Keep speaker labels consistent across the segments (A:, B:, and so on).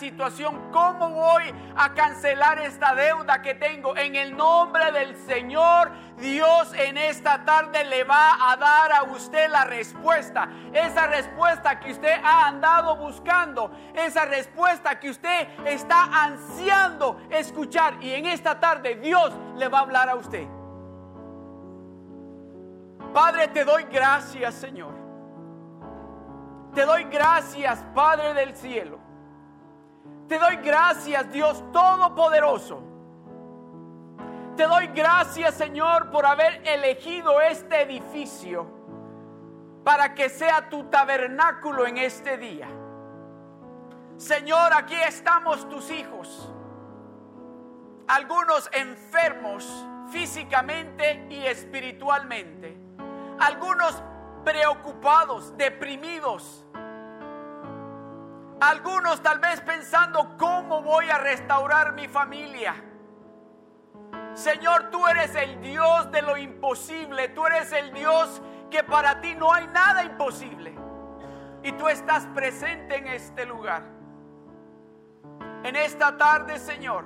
A: situación? ¿Cómo voy a cancelar esta deuda que tengo? En el nombre del Señor, Dios en esta tarde le va a dar a usted la respuesta. Esa respuesta que usted ha andado buscando. Esa respuesta que usted está ansiando escuchar. Y en esta tarde Dios le va a hablar a usted. Padre, te doy gracias, Señor. Te doy gracias, Padre del cielo. Te doy gracias, Dios Todopoderoso. Te doy gracias, Señor, por haber elegido este edificio para que sea tu tabernáculo en este día. Señor, aquí estamos tus hijos. Algunos enfermos físicamente y espiritualmente. Algunos preocupados, deprimidos. Algunos tal vez pensando cómo voy a restaurar mi familia. Señor, tú eres el Dios de lo imposible. Tú eres el Dios que para ti no hay nada imposible. Y tú estás presente en este lugar. En esta tarde, Señor,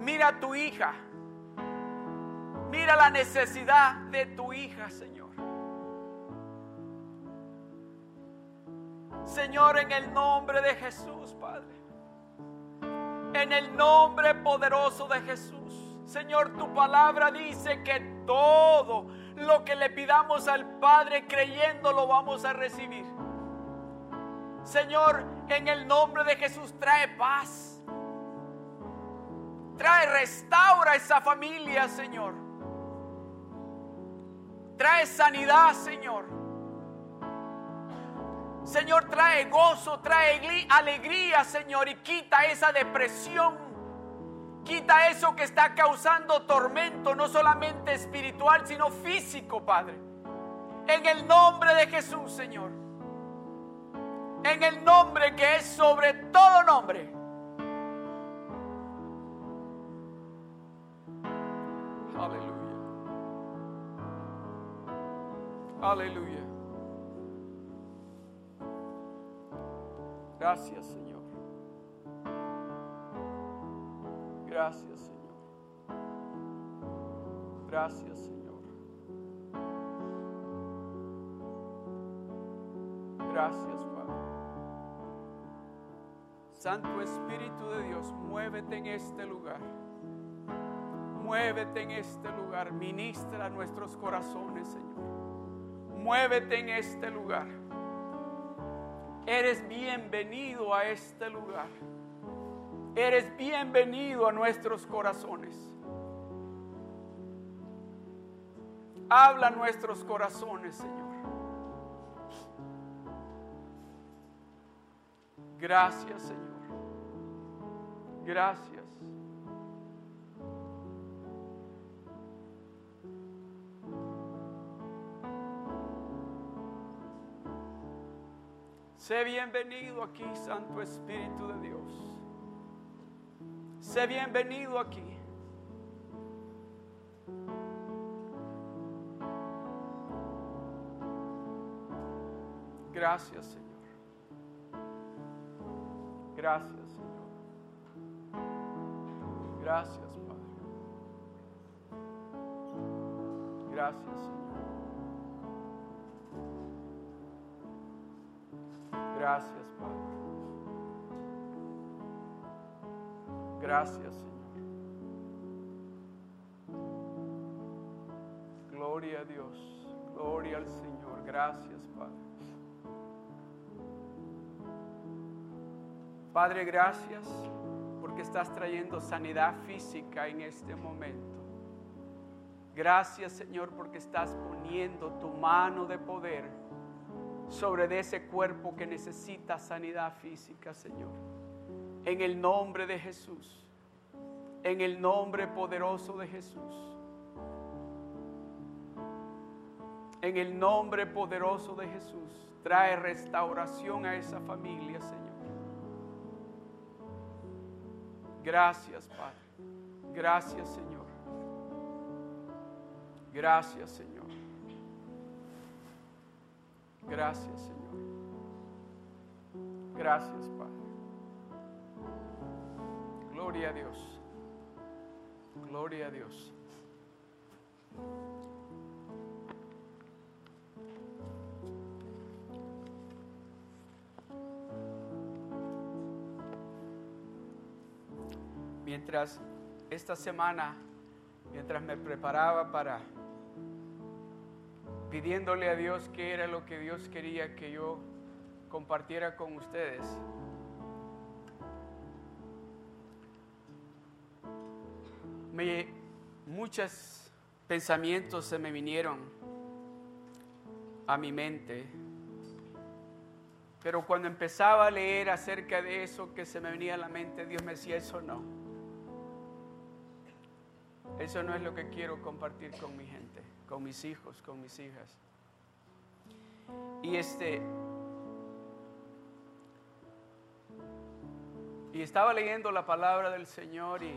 A: mira a tu hija. Mira la necesidad de tu hija, Señor. Señor, en el nombre de Jesús, Padre. En el nombre poderoso de Jesús. Señor, tu palabra dice que todo lo que le pidamos al Padre creyendo lo vamos a recibir. Señor, en el nombre de Jesús trae paz. Trae, restaura esa familia, Señor. Trae sanidad, Señor. Señor, trae gozo, trae alegría, Señor, y quita esa depresión. Quita eso que está causando tormento, no solamente espiritual, sino físico, Padre. En el nombre de Jesús, Señor. En el nombre que es sobre todo nombre. Aleluya. Aleluya. Gracias, Señor. Gracias, Señor. Gracias, Señor. Gracias, Padre. Santo Espíritu de Dios, muévete en este lugar. Muévete en este lugar. Ministra nuestros corazones, Señor. Muévete en este lugar. Eres bienvenido a este lugar. Eres bienvenido a nuestros corazones. Habla nuestros corazones, Señor. Gracias, Señor. Gracias. Sé bienvenido aquí, Santo Espíritu de Dios. Sé bienvenido aquí. Gracias, Señor. Gracias, Señor. Gracias, Padre. Gracias, Señor. Gracias, Padre. Gracias, Señor. Gloria a Dios. Gloria al Señor. Gracias, Padre. Padre, gracias porque estás trayendo sanidad física en este momento. Gracias, Señor, porque estás poniendo tu mano de poder sobre de ese cuerpo que necesita sanidad física, Señor. En el nombre de Jesús. En el nombre poderoso de Jesús. En el nombre poderoso de Jesús. Trae restauración a esa familia, Señor. Gracias, Padre. Gracias, Señor. Gracias, Señor. Gracias, Señor. Gracias, Padre. Gloria a Dios. Gloria a Dios. Mientras esta semana, mientras me preparaba para pidiéndole a Dios qué era lo que Dios quería que yo compartiera con ustedes, me, muchos pensamientos se me vinieron a mi mente. Pero cuando empezaba a leer acerca de eso que se me venía a la mente, Dios me decía, eso no. Eso no es lo que quiero compartir con mi gente, con mis hijos, con mis hijas. Y este y estaba leyendo la palabra del Señor y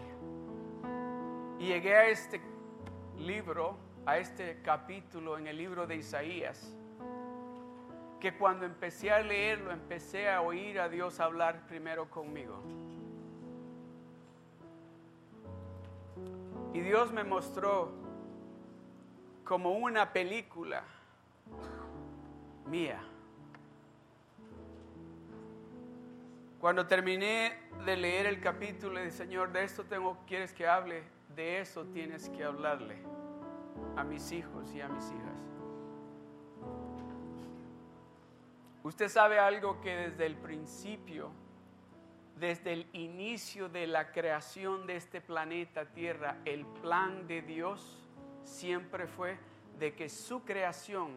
A: y llegué a este libro, a este capítulo en el libro de Isaías, que cuando empecé a leerlo, empecé a oír a Dios hablar primero conmigo. Y Dios me mostró como una película mía. Cuando terminé de leer el capítulo, le dije, Señor, de esto tengo, quieres que hable de eso tienes que hablarle a mis hijos y a mis hijas. Usted sabe algo que desde el principio, desde el inicio de la creación de este planeta Tierra, el plan de Dios siempre fue de que su creación,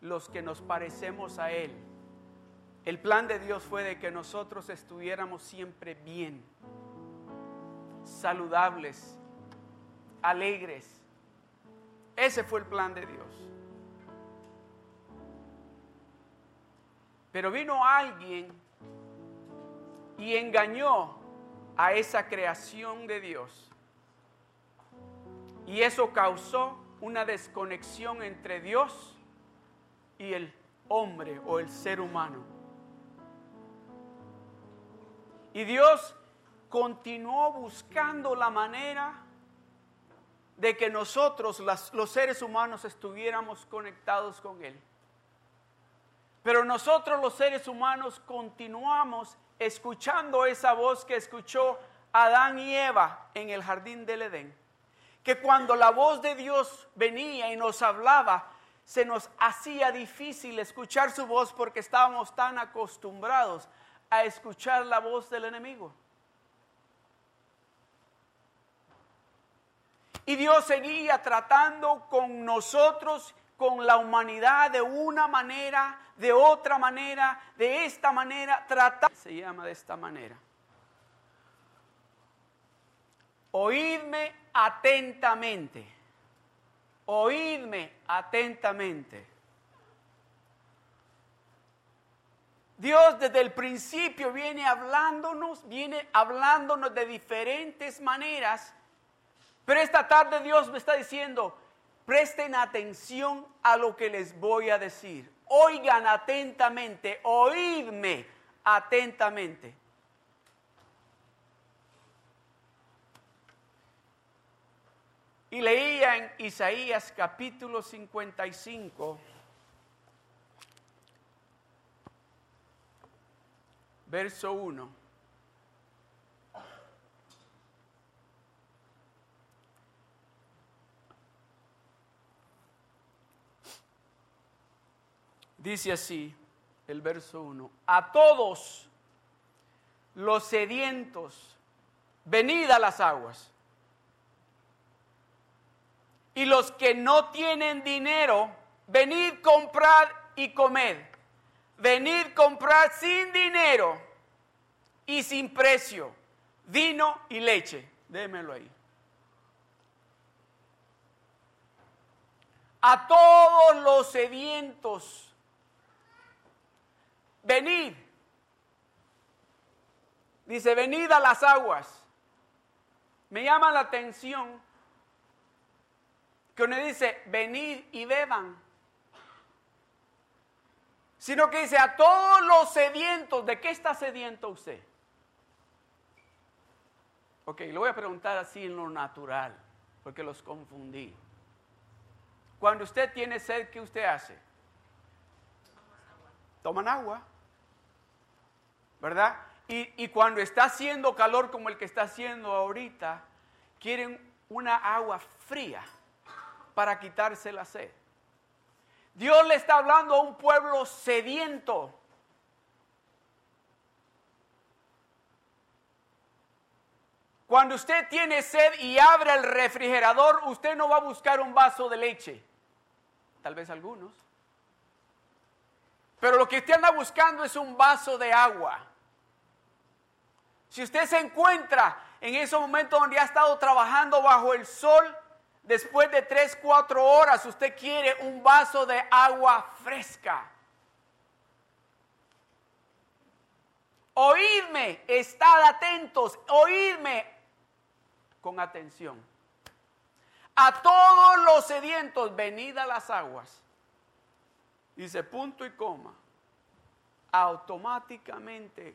A: los que nos parecemos a Él, el plan de Dios fue de que nosotros estuviéramos siempre bien, saludables, alegres. Ese fue el plan de Dios. Pero vino alguien y engañó a esa creación de Dios. Y eso causó una desconexión entre Dios y el hombre o el ser humano. Y Dios continuó buscando la manera de que nosotros, los seres humanos, estuviéramos conectados con Él. Pero nosotros los seres humanos continuamos escuchando esa voz que escuchó Adán y Eva en el jardín del Edén. Que cuando la voz de Dios venía y nos hablaba, se nos hacía difícil escuchar su voz porque estábamos tan acostumbrados a escuchar la voz del enemigo. Y Dios seguía tratando con nosotros, con la humanidad, de una manera, de otra manera, de esta manera, trata. Se llama de esta manera. Oídme atentamente. Oídme atentamente. Dios desde el principio viene hablándonos, viene hablándonos de diferentes maneras pero esta tarde Dios me está diciendo, presten atención a lo que les voy a decir. Oigan atentamente, oídme atentamente. Y leía en Isaías capítulo 55, verso 1. Dice así el verso 1, a todos los sedientos, venid a las aguas. Y los que no tienen dinero, venid comprar y comed. Venid comprar sin dinero y sin precio, vino y leche. Démelo ahí. A todos los sedientos, venid. Dice, venid a las aguas. Me llama la atención que uno dice, venid y beban. Sino que dice, a todos los sedientos, ¿de qué está sediento usted? Ok, lo voy a preguntar así en lo natural, porque los confundí. Cuando usted tiene sed, ¿qué usted hace? Toman agua, ¿verdad? Y, y cuando está haciendo calor como el que está haciendo ahorita, quieren una agua fría para quitarse la sed. Dios le está hablando a un pueblo sediento. Cuando usted tiene sed y abre el refrigerador, usted no va a buscar un vaso de leche. Tal vez algunos. Pero lo que usted anda buscando es un vaso de agua. Si usted se encuentra en ese momento donde ha estado trabajando bajo el sol, después de tres, cuatro horas, usted quiere un vaso de agua fresca. Oídme, estad atentos, oídme con atención. A todos los sedientos, venid a las aguas. Dice punto y coma. Automáticamente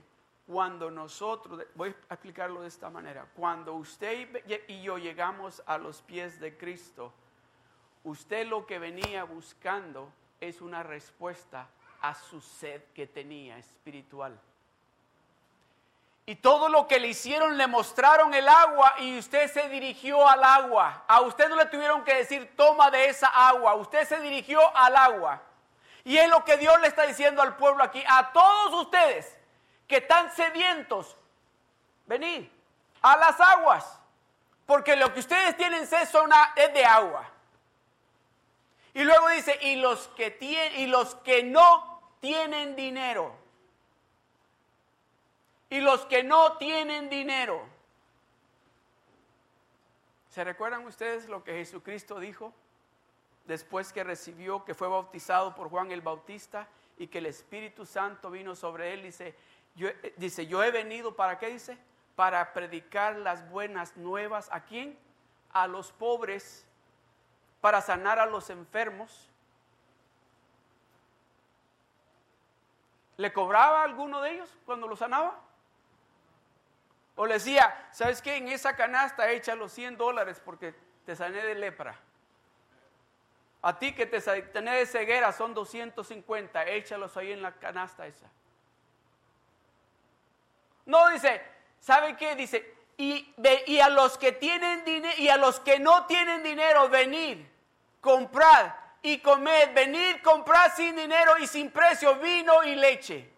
A: cuando nosotros, voy a explicarlo de esta manera, cuando usted y yo llegamos a los pies de Cristo, usted lo que venía buscando es una respuesta a su sed que tenía espiritual. Y todo lo que le hicieron, le mostraron el agua y usted se dirigió al agua. A usted no le tuvieron que decir, toma de esa agua. Usted se dirigió al agua. Y es lo que Dios le está diciendo al pueblo aquí. A todos ustedes, que están sedientos, venid a las aguas, porque lo que ustedes tienen es de agua. Y luego dice, y los que tienen, y los que no tienen dinero, y los que no tienen dinero. ¿Se recuerdan ustedes lo que Jesucristo dijo después que recibió, que fue bautizado por Juan el Bautista y que el Espíritu Santo vino sobre él? Dice, eh, dice, yo he venido para qué dice? Para predicar las buenas nuevas. ¿A quién? A los pobres, para sanar a los enfermos. ¿Le cobraba alguno de ellos cuando lo sanaba? O le decía, ¿sabes qué? En esa canasta echa los 100 dólares porque te sané de lepra. A ti que te sané de ceguera son 250, échalos ahí en la canasta esa. No dice, ¿sabe qué? Dice, y, a los que tienen dinero y a los que no tienen dinero, venid, comprad y comed, venid, comprad sin dinero y sin precio vino y leche.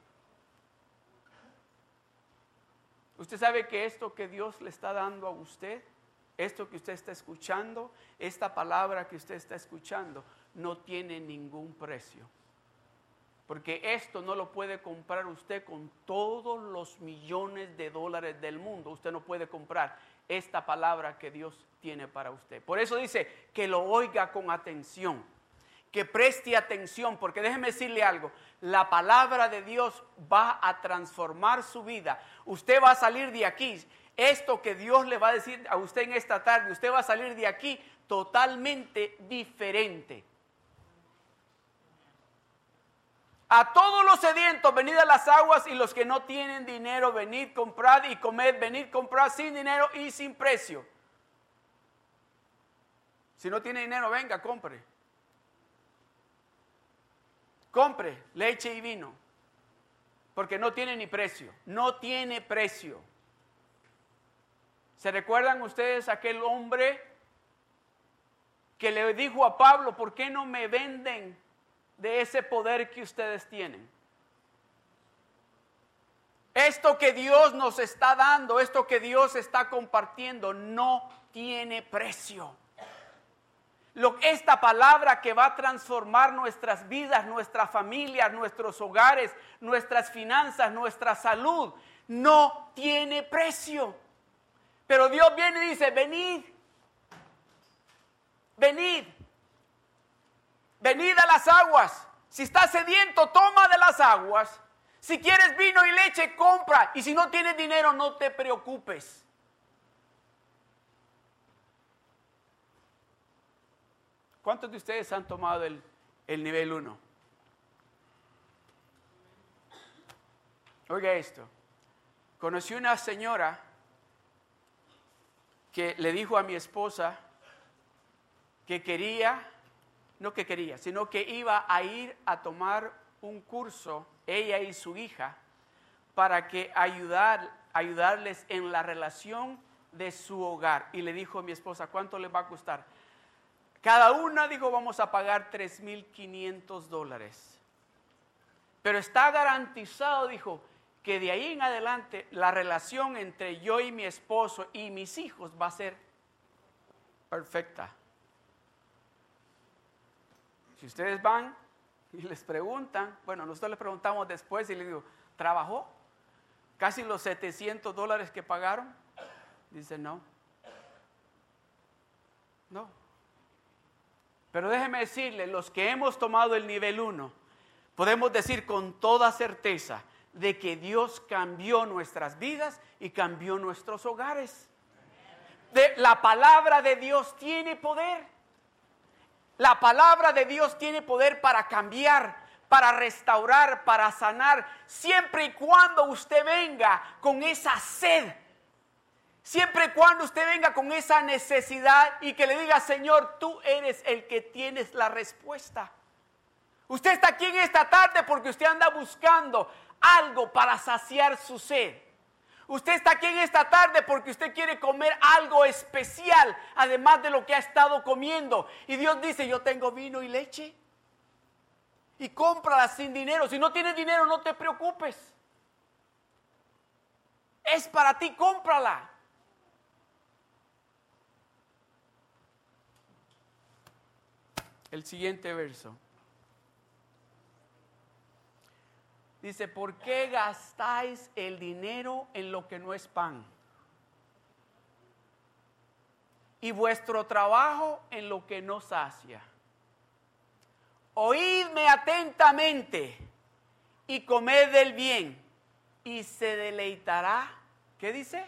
A: Usted sabe que esto que Dios le está dando a usted, esto que usted está escuchando, esta palabra que usted está escuchando, no tiene ningún precio. Porque esto no lo puede comprar usted con todos los millones de dólares del mundo. Usted no puede comprar esta palabra que Dios tiene para usted. Por eso dice que lo oiga con atención, que preste atención, porque déjeme decirle algo, la palabra de Dios va a transformar su vida. Usted va a salir de aquí. Esto que Dios le va a decir a usted en esta tarde, usted va a salir de aquí totalmente diferente. A todos los sedientos, venid a las aguas y los que no tienen dinero, venid, comprad y comed, venid, comprad sin dinero y sin precio. Si no tiene dinero, venga, compre. Compre leche y vino, porque no tiene ni precio, no tiene precio. ¿Se recuerdan ustedes aquel hombre que le dijo a Pablo, ¿por qué no me venden de ese poder que ustedes tienen. Esto que Dios nos está dando, esto que Dios está compartiendo, no tiene precio. Esta palabra que va a transformar nuestras vidas, nuestras familias, nuestros hogares, nuestras finanzas, nuestra salud, no tiene precio. Pero Dios viene y dice, venid, venid, venid a las aguas. Si estás sediento, toma de las aguas. Si quieres vino y leche, compra. Y si no tienes dinero, no te preocupes. ¿Cuántos de ustedes han tomado el, el nivel 1? Oiga esto. Conocí una señora que le dijo a mi esposa que quería, no que quería, sino que iba a ir a tomar un curso, ella y su hija, para que ayudar, ayudarles en la relación de su hogar. Y le dijo a mi esposa, ¿cuánto les va a costar? Cada una dijo, vamos a pagar 3.500 dólares. Pero está garantizado, dijo, que de ahí en adelante la relación entre yo y mi esposo y mis hijos va a ser perfecta. Si ustedes van y les preguntan, bueno, nosotros les preguntamos después y les digo, ¿trabajó? Casi los 700 dólares que pagaron. Dice, no. No. Pero déjeme decirle, los que hemos tomado el nivel 1, podemos decir con toda certeza de que Dios cambió nuestras vidas y cambió nuestros hogares. De, la palabra de Dios tiene poder. La palabra de Dios tiene poder para cambiar, para restaurar, para sanar, siempre y cuando usted venga con esa sed. Siempre y cuando usted venga con esa necesidad y que le diga, Señor, tú eres el que tienes la respuesta. Usted está aquí en esta tarde porque usted anda buscando algo para saciar su sed. Usted está aquí en esta tarde porque usted quiere comer algo especial, además de lo que ha estado comiendo. Y Dios dice, yo tengo vino y leche. Y cómprala sin dinero. Si no tienes dinero, no te preocupes. Es para ti, cómprala. El siguiente verso. Dice, ¿por qué gastáis el dinero en lo que no es pan? Y vuestro trabajo en lo que no sacia. Oídme atentamente y comed del bien y se deleitará. ¿Qué dice?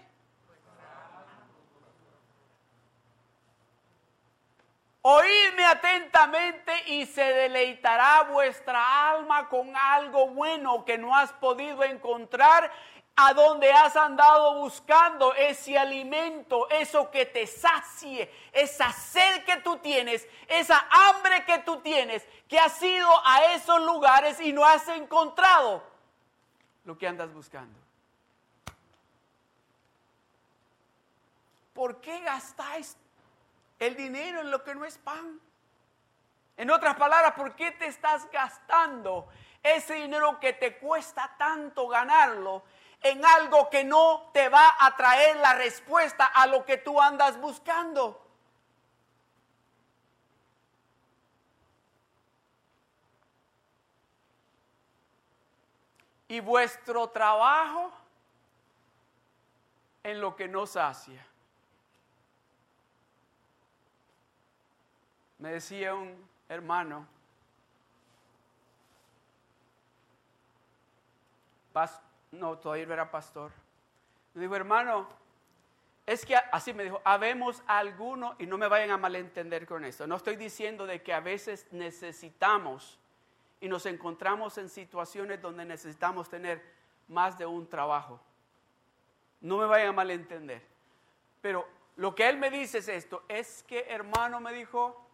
A: Oídme atentamente y se deleitará vuestra alma con algo bueno que no has podido encontrar a donde has andado buscando ese alimento, eso que te sacie, esa sed que tú tienes, esa hambre que tú tienes, que has ido a esos lugares y no has encontrado lo que andas buscando. ¿Por qué gastáis el dinero en lo que no es pan. En otras palabras, ¿por qué te estás gastando ese dinero que te cuesta tanto ganarlo en algo que no te va a traer la respuesta a lo que tú andas buscando? Y vuestro trabajo en lo que no sacia. Me decía un hermano, no, todavía era pastor. Me dijo, hermano, es que así me dijo, habemos algunos, y no me vayan a malentender con esto, no estoy diciendo de que a veces necesitamos y nos encontramos en situaciones donde necesitamos tener más de un trabajo. No me vayan a malentender. Pero lo que él me dice es esto, es que hermano me dijo,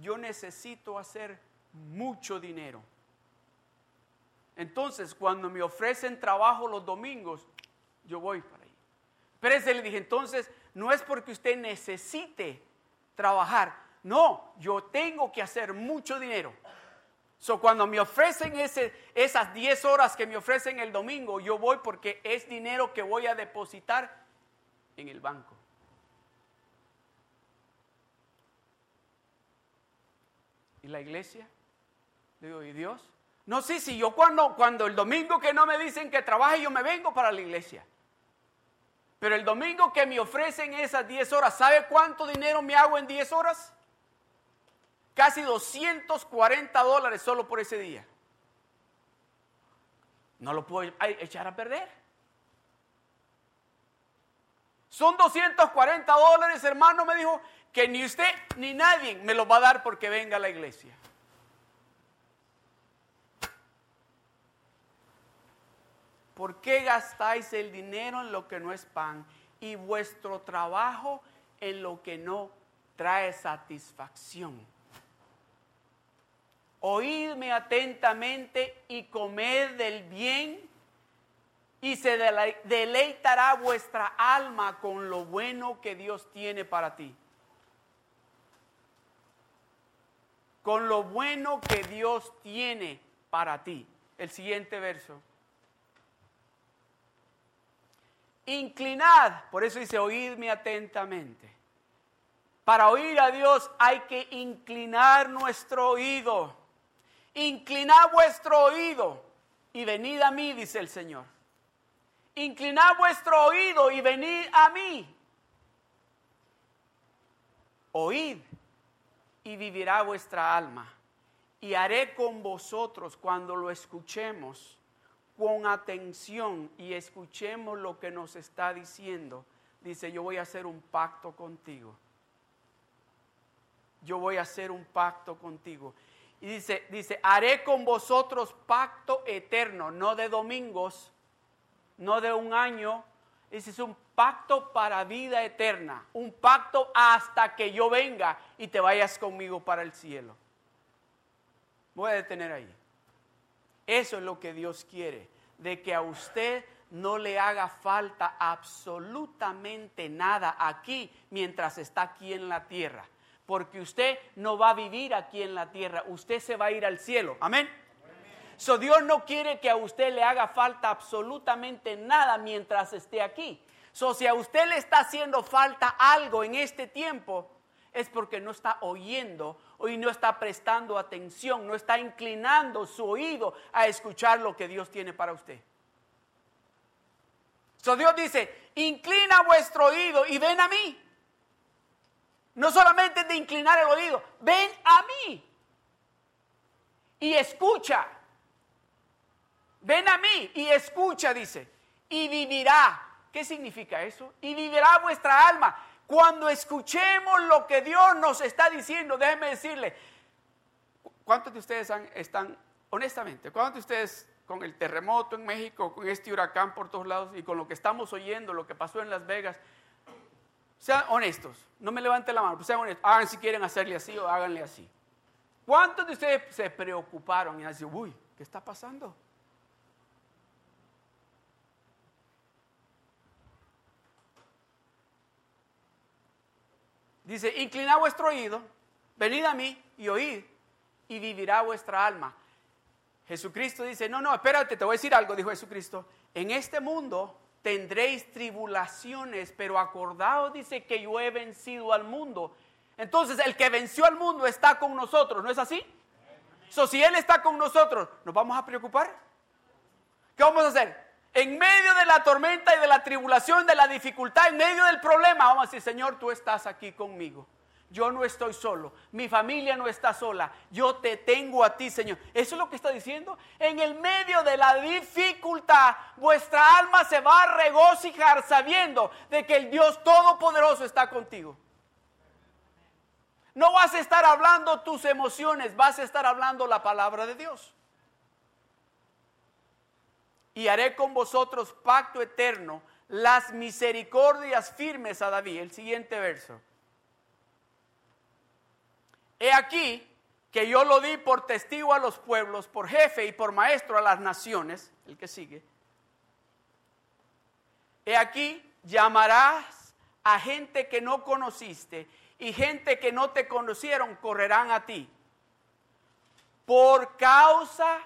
A: yo necesito hacer mucho dinero. Entonces, cuando me ofrecen trabajo los domingos, yo voy para ahí. Pero ese le dije, entonces, no es porque usted necesite trabajar. No, yo tengo que hacer mucho dinero. So, cuando me ofrecen esas 10 horas que me ofrecen el domingo, yo voy porque es dinero que voy a depositar en el banco. ¿Y la iglesia? Digo, ¿y Dios? No, sí, sí, yo cuando, cuando el domingo que no me dicen que trabaje, yo me vengo para la iglesia. Pero el domingo que me ofrecen esas 10 horas, ¿sabe cuánto dinero me hago en 10 horas? Casi 240 dólares solo por ese día. No lo puedo echar a perder. Son 240 dólares, hermano, me dijo, que ni usted ni nadie me lo va a dar porque venga a la iglesia. ¿Por qué gastáis el dinero en lo que no es pan y vuestro trabajo en lo que no trae satisfacción. Oídme atentamente y comed del bien y se deleitará vuestra alma con lo bueno que Dios tiene para ti. Con lo bueno que Dios tiene para ti. El siguiente verso. Inclinad, por eso dice, oídme atentamente. Para oír a Dios hay que inclinar nuestro oído. Inclinad vuestro oído y venid a mí, dice el Señor inclinad vuestro oído y venid a mí. Oíd y vivirá vuestra alma. Y haré con vosotros cuando lo escuchemos con atención y escuchemos lo que nos está diciendo. Dice, yo voy a hacer un pacto contigo. Yo voy a hacer un pacto contigo. Y dice, dice, haré con vosotros pacto eterno, no de domingos, no de un año. Ese es un pacto para vida eterna, un pacto hasta que yo venga y te vayas conmigo para el cielo. Voy a detener ahí. Eso es lo que Dios quiere, de que a usted no le haga falta absolutamente nada aquí mientras está aquí en la tierra, porque usted no va a vivir aquí en la tierra, usted se va a ir al cielo. Amén. So Dios no quiere que a usted le haga falta absolutamente nada mientras esté aquí. So si a usted le está haciendo falta algo en este tiempo, es porque no está oyendo y no está prestando atención, no está inclinando su oído a escuchar lo que Dios tiene para usted. So Dios dice, inclina vuestro oído y ven a mí. No solamente de inclinar el oído, ven a mí y escucha. Ven a mí y escucha, dice, y vivirá. ¿Qué significa eso? Y vivirá vuestra alma. Cuando escuchemos lo que Dios nos está diciendo, déjenme decirle, ¿cuántos de ustedes están, honestamente, cuántos de ustedes con el terremoto en México, con este huracán por todos lados y con lo que estamos oyendo, lo que pasó en Las Vegas, sean honestos, no me levanten la mano, pues sean honestos, hagan si quieren hacerle así o háganle así. ¿Cuántos de ustedes se preocuparon y han dicho, uy, ¿qué está pasando? Dice, inclinad vuestro oído, venid a mí y oíd, y vivirá vuestra alma. Jesucristo dice, no, no, espérate, te voy a decir algo, dijo Jesucristo. En este mundo tendréis tribulaciones, pero acordaos, dice, que yo he vencido al mundo. Entonces, el que venció al mundo está con nosotros, ¿no es así? So, si Él está con nosotros, ¿nos vamos a preocupar? ¿Qué vamos a hacer? En medio de la tormenta y de la tribulación, de la dificultad, en medio del problema, vamos a decir, Señor, tú estás aquí conmigo. Yo no estoy solo, mi familia no está sola, yo te tengo a ti, Señor. Eso es lo que está diciendo. En el medio de la dificultad, vuestra alma se va a regocijar sabiendo de que el Dios Todopoderoso está contigo. No vas a estar hablando tus emociones, vas a estar hablando la palabra de Dios y haré con vosotros pacto eterno, las misericordias firmes a David. El siguiente verso. He aquí que yo lo di por testigo a los pueblos, por jefe y por maestro a las naciones, el que sigue. He aquí llamarás a gente que no conociste y gente que no te conocieron correrán a ti. Por causa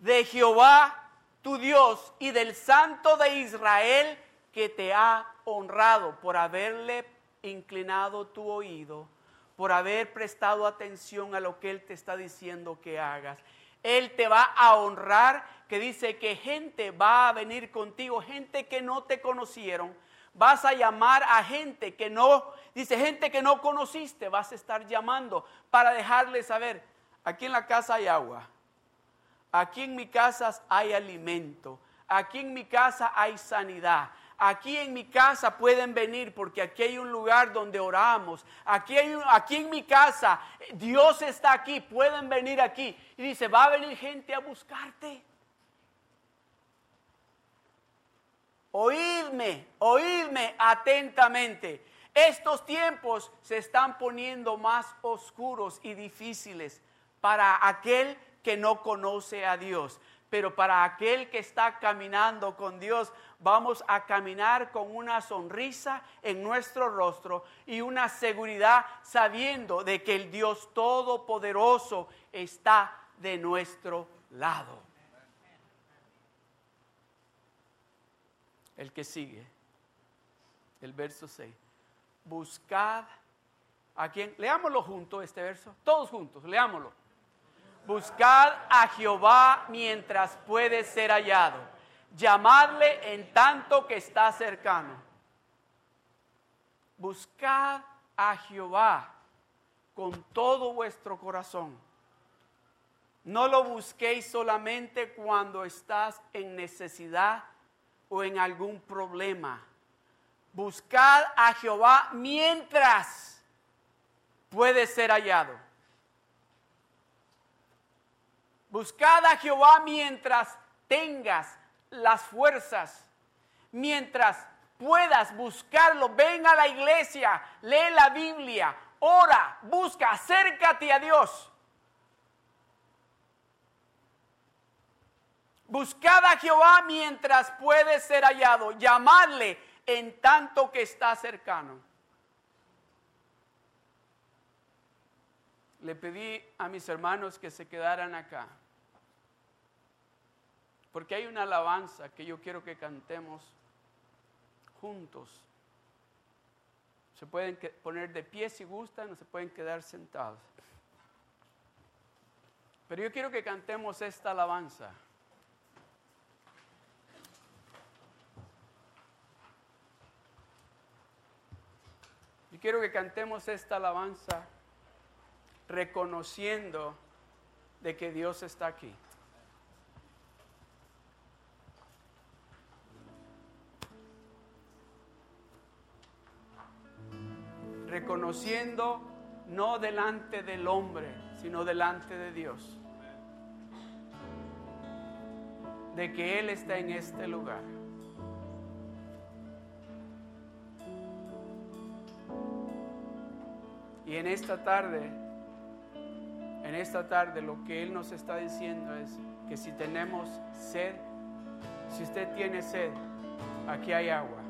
A: de Jehová tu Dios y del Santo de Israel que te ha honrado por haberle inclinado tu oído, por haber prestado atención a lo que Él te está diciendo que hagas. Él te va a honrar, que dice que gente va a venir contigo, gente que no te conocieron. Vas a llamar a gente que no, dice gente que no conociste, vas a estar llamando para dejarle saber, aquí en la casa hay agua, Aquí en mi casa hay alimento. Aquí en mi casa hay sanidad. Aquí en mi casa pueden venir porque aquí hay un lugar donde oramos. Aquí, hay aquí en mi casa Dios está aquí. Pueden venir aquí. Y dice, va a venir gente a buscarte. Oídme, oídme atentamente. Estos tiempos se están poniendo más oscuros y difíciles para aquel que no conoce a Dios. Pero para aquel que está caminando con Dios, vamos a caminar con una sonrisa en nuestro rostro y una seguridad sabiendo de que el Dios Todopoderoso está de nuestro lado. El que sigue, el verso 6 buscad a quien, leámoslo juntos este verso, todos juntos, leámoslo. Buscad a Jehová mientras puede ser hallado. Llamadle en tanto que está cercano. Buscad a Jehová con todo vuestro corazón. No lo busquéis solamente cuando estás en necesidad o en algún problema buscad a Jehová mientras puede ser hallado. Buscad a Jehová mientras tengas las fuerzas, mientras puedas buscarlo. Ven a la iglesia, lee la Biblia, ora, busca, acércate a Dios. Buscad a Jehová mientras puede ser hallado, llamadle en tanto que está cercano. Le pedí a mis hermanos que se quedaran acá, porque hay una alabanza que yo quiero que cantemos juntos. Se pueden poner de pie si gustan, o se pueden quedar sentados. Pero yo quiero que cantemos esta alabanza. quiero que cantemos esta alabanza reconociendo de que Dios está aquí. Reconociendo no delante del hombre, sino delante de Dios. De que Él está en este lugar. Y en esta tarde, en esta tarde lo que Él nos está diciendo es que si tenemos sed, si usted tiene sed, aquí hay agua.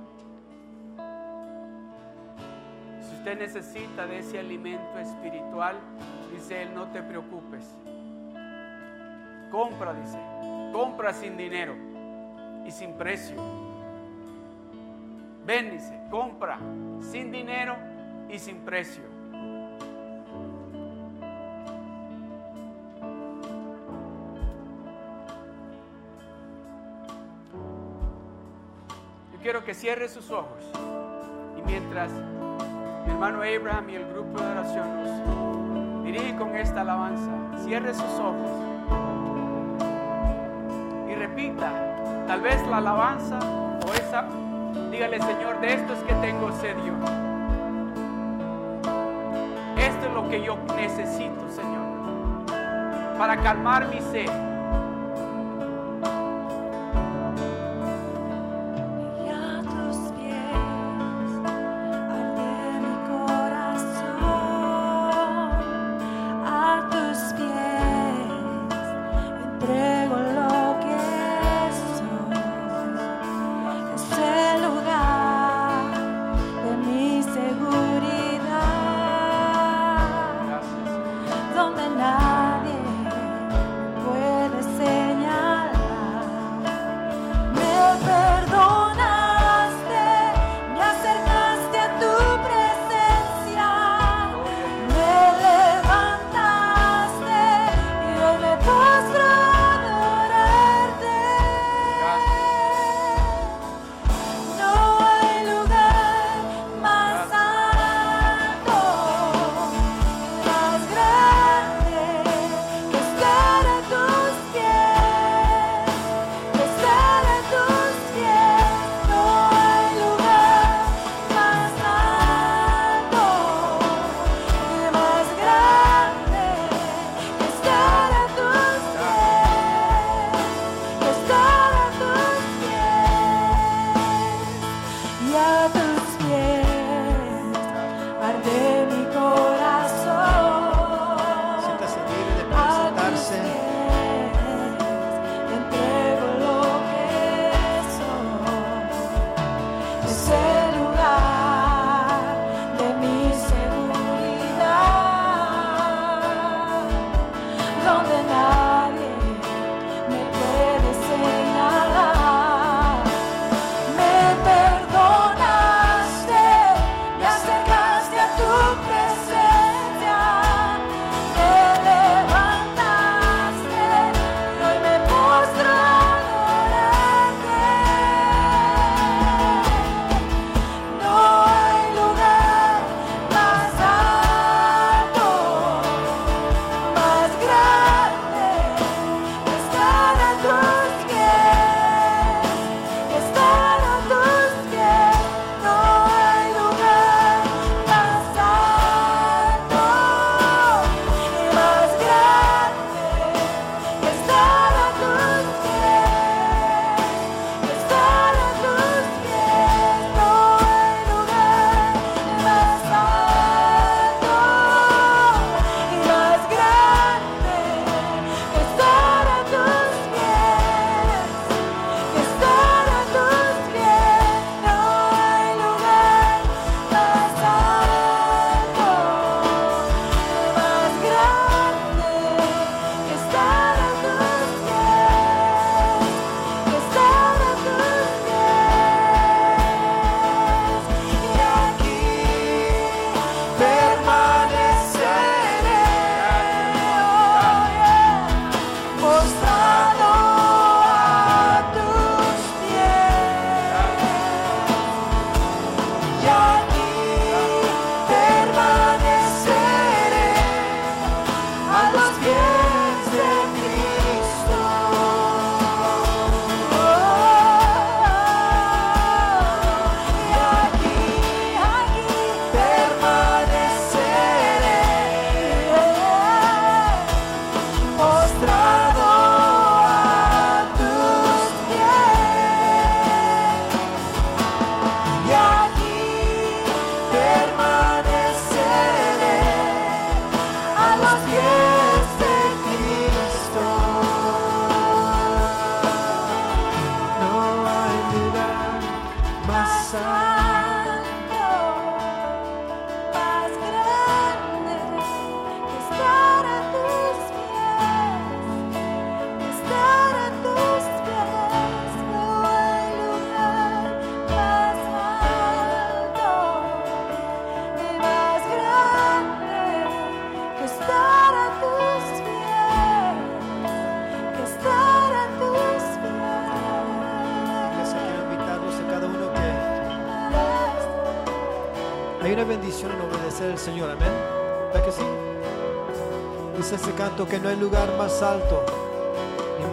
A: Necesita de ese alimento espiritual, dice Él, no te preocupes. Compra, dice, compra sin dinero y sin precio. Ven, dice, compra sin dinero y sin precio. quiero que cierre sus ojos. Y mientras mi hermano Abraham y el grupo de oración nos dirigen con esta alabanza, cierre sus ojos y repita, tal vez la alabanza o esa, dígale Señor, de esto es que tengo sed yo. Esto es lo que yo necesito, Señor, para calmar mi sed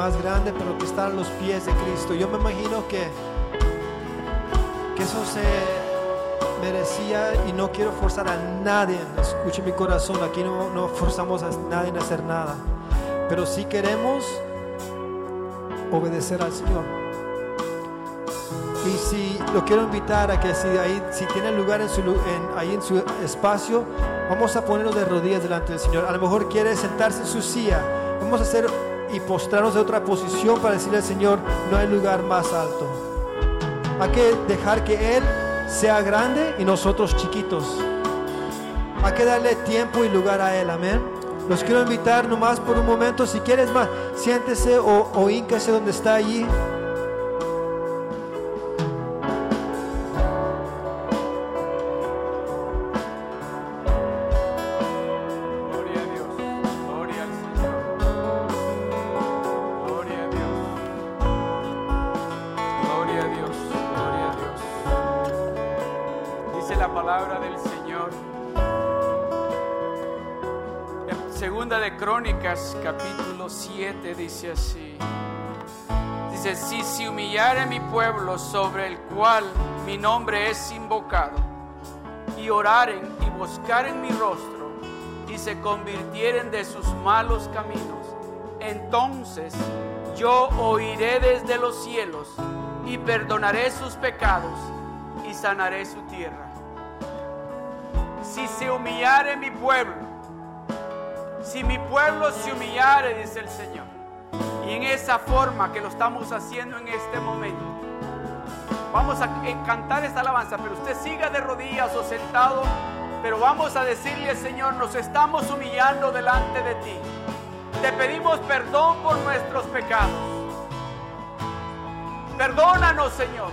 B: más grande, pero que estar a los pies de Cristo. Yo me imagino que, que eso se merecía y no quiero forzar a nadie. Escuche mi corazón, aquí no, no forzamos a nadie a hacer nada, pero si queremos obedecer al Señor. Y si lo quiero invitar a que si ahí, si tiene lugar en su, ahí en su espacio, vamos a ponernos de rodillas delante del Señor. A lo mejor quiere sentarse en su silla. Vamos a hacer y postrarnos de otra posición para decirle al Señor, no hay lugar más alto. Hay que dejar que Él sea grande y nosotros chiquitos. Hay que darle tiempo y lugar a Él, amén. Los quiero invitar nomás por un momento, si quieres más, siéntese o, o donde está allí.
A: Capítulo 7 dice así. Dice, si se humillare mi pueblo sobre el cual mi nombre es invocado, y oraren y buscaren mi rostro, y se convirtieren de sus malos caminos, entonces yo oiré desde los cielos y perdonaré sus pecados y sanaré su tierra. Si se humillare mi pueblo, si mi pueblo se humillare, dice el Señor, y en esa forma que lo estamos haciendo en este momento, vamos a cantar esta alabanza, pero usted siga de rodillas o sentado, pero vamos a decirle, Señor, nos estamos humillando delante de ti. Te pedimos perdón por nuestros pecados. Perdónanos, Señor.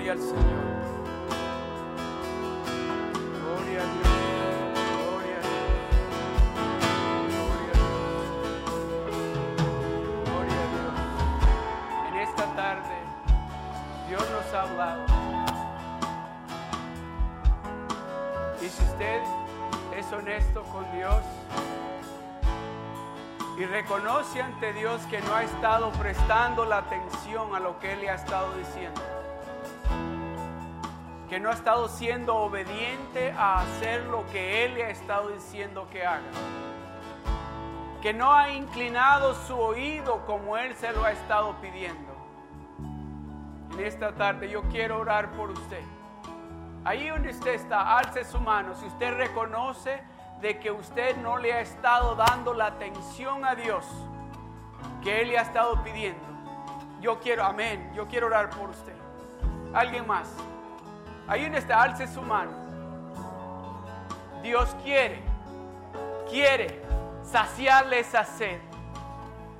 A: Gloria al Señor. Gloria a Dios. Dios nos ha hablado. Y si usted es honesto con Dios y reconoce ante Dios que no ha estado prestando la atención a lo que Él le ha estado diciendo, que no ha estado siendo obediente a hacer lo que Él le ha estado diciendo que haga, que no ha inclinado su oído como Él se lo ha estado pidiendo. En esta tarde yo quiero orar por usted. Ahí donde usted está, alce su mano. Si usted reconoce de que usted no le ha estado dando la atención a Dios que Él le ha estado pidiendo. Yo quiero, amén, yo quiero orar por usted. ¿Alguien más? Ahí donde está, alce su mano. Dios quiere, quiere saciarle esa sed.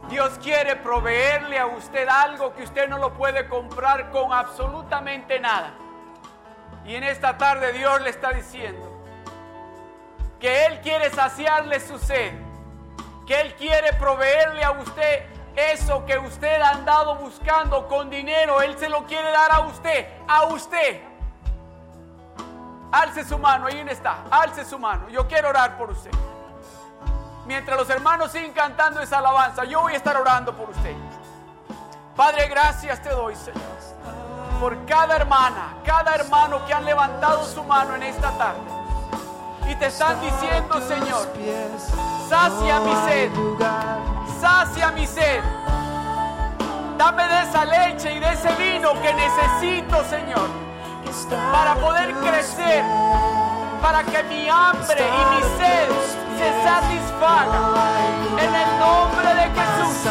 A: Dios quiere proveerle a usted algo que usted no lo puede comprar con absolutamente nada. Y en esta tarde Dios le está diciendo que Él quiere saciarle su sed, que Él quiere proveerle a usted eso que usted ha andado buscando con dinero. Él se lo quiere dar a usted, a usted. Alce su mano, ahí está, alce su mano. Yo quiero orar por usted. Mientras los hermanos siguen cantando esa alabanza, yo voy a estar orando por usted. Padre, gracias te doy, Señor por cada hermana, cada hermano que han levantado su mano en esta tarde. Y te están diciendo, Señor, sacia mi sed, sacia mi sed. Dame de esa leche y de ese vino que necesito, Señor, para poder crecer, para que mi hambre y mi sed se satisfaga. En el nombre de Jesús,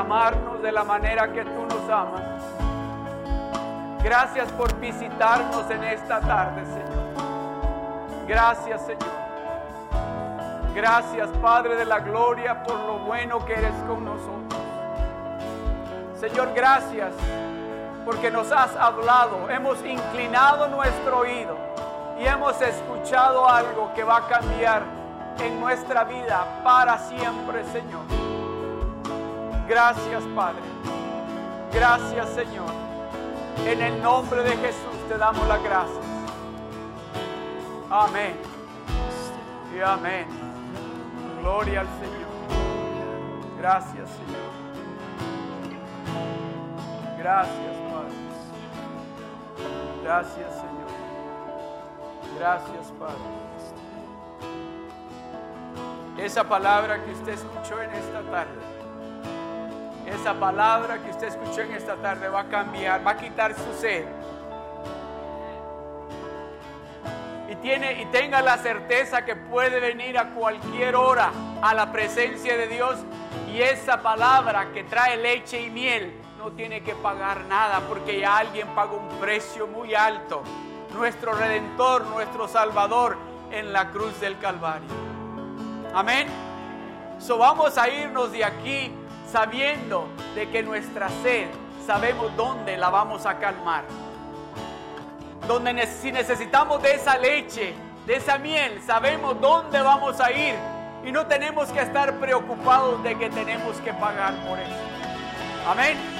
A: Amarnos de la manera que tú nos amas. Gracias por visitarnos en esta tarde, Señor. Gracias, Señor. Gracias, Padre de la Gloria, por lo bueno que eres con nosotros. Señor, gracias porque nos has hablado. Hemos inclinado nuestro oído y hemos escuchado algo que va a cambiar en nuestra vida para siempre, Señor. Gracias, Padre. Gracias, Señor. En el nombre de Jesús te damos las gracias. Amén. Y amén. Gloria al Señor. Gracias, Señor. Gracias, Padre. Gracias, Señor. Gracias, Padre. Esa palabra que usted escuchó en esta tarde esa palabra que usted escuchó en esta tarde va a cambiar, va a quitar su sed. Y, tiene, y tenga la certeza que puede venir a cualquier hora a la presencia de Dios y esa palabra que trae leche y miel no tiene que pagar nada porque ya alguien pagó un precio muy alto. Nuestro redentor, nuestro salvador en la cruz del Calvario. Amén. So vamos a irnos de aquí sabiendo de que nuestra sed sabemos dónde la vamos a calmar. Donde si necesitamos de esa leche, de esa miel, sabemos dónde vamos a ir y no tenemos que estar preocupados de que tenemos que pagar por eso. Amén.